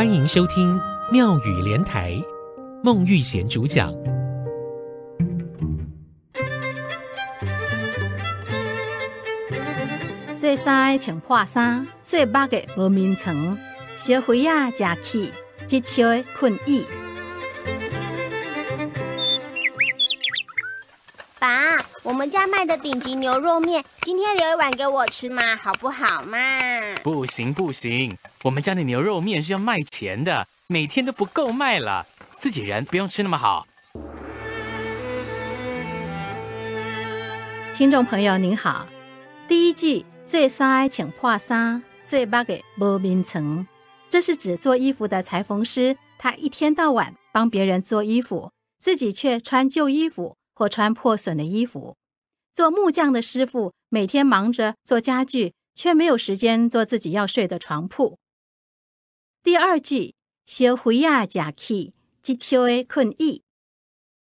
欢迎收听妙语莲台，孟玉贤主讲。做衫穿破衫，做目的无眠床，小飞仔食气，一笑困意。们家卖的顶级牛肉面，今天留一碗给我吃嘛，好不好嘛？不行不行，我们家的牛肉面是要卖钱的，每天都不够卖了，自己人不用吃那么好。听众朋友您好，第一句“做衫穿破衫，做目的无眠床”，这是指做衣服的裁缝师，他一天到晚帮别人做衣服，自己却穿旧衣服。或穿破损的衣服，做木匠的师傅每天忙着做家具，却没有时间做自己要睡的床铺。第二句“烧灰仔食起，一笑的困意”，“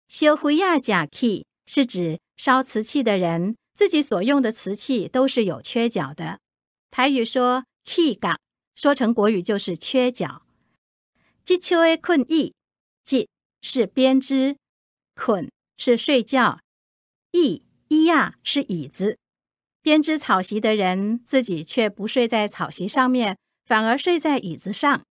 烧灰仔食起”是指烧瓷器的人自己所用的瓷器都是有缺角的。台语说“起角”，说成国语就是缺角。“一笑的困意”，“一”是编织，“捆”。是睡觉，意一呀是椅子。编织草席的人自己却不睡在草席上面，反而睡在椅子上。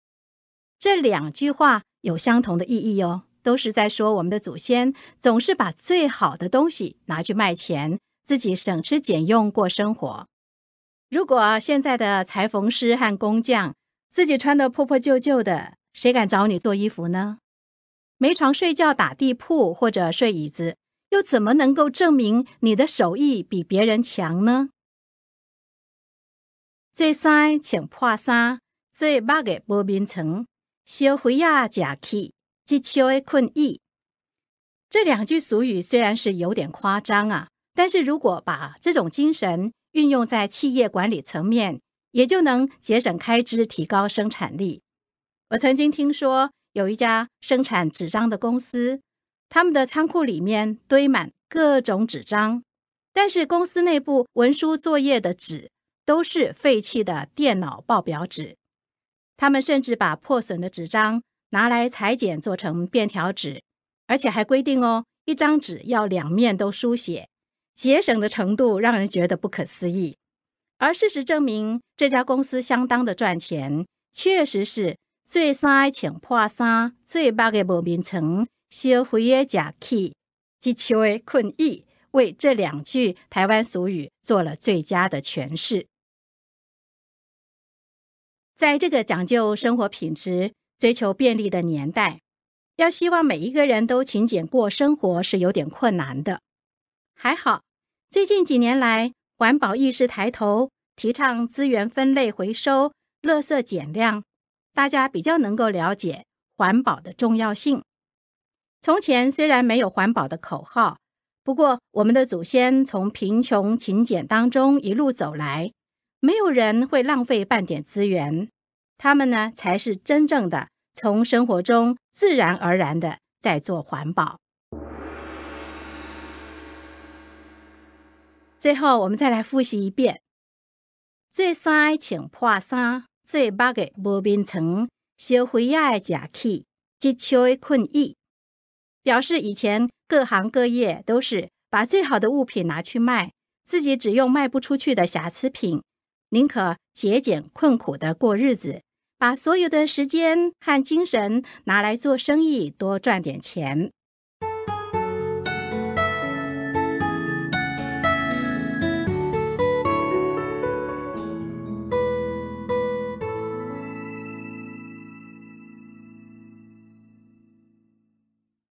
这两句话有相同的意义哦，都是在说我们的祖先总是把最好的东西拿去卖钱，自己省吃俭用过生活。如果现在的裁缝师和工匠自己穿得破破旧旧的，谁敢找你做衣服呢？没床睡觉打地铺或者睡椅子，又怎么能够证明你的手艺比别人强呢？做衫穿破衫，做目的无眠床，烧灰仔食起，一笑的困意。这两句俗语虽然是有点夸张啊，但是如果把这种精神运用在企业管理层面，也就能节省开支，提高生产力。我曾经听说。有一家生产纸张的公司，他们的仓库里面堆满各种纸张，但是公司内部文书作业的纸都是废弃的电脑报表纸。他们甚至把破损的纸张拿来裁剪做成便条纸，而且还规定哦，一张纸要两面都书写，节省的程度让人觉得不可思议。而事实证明，这家公司相当的赚钱，确实是。做衫穿破衫，做目的无眠床，烧灰仔食起，一笑的困意，为这两句台湾俗语做了最佳的诠释。在这个讲究生活品质、追求便利的年代，要希望每一个人都勤俭过生活是有点困难的。还好，最近几年来，环保意识抬头，提倡资源分类回收、垃圾减量。大家比较能够了解环保的重要性。从前虽然没有环保的口号，不过我们的祖先从贫穷勤俭当中一路走来，没有人会浪费半点资源。他们呢，才是真正的从生活中自然而然的在做环保。最后，我们再来复习一遍：做衫穿破衫。做目的无眠床，烧灰仔食起，一秋的困意。表示以前各行各业都是把最好的物品拿去卖，自己只用卖不出去的瑕疵品，宁可节俭困苦的过日子，把所有的时间和精神拿来做生意，多赚点钱。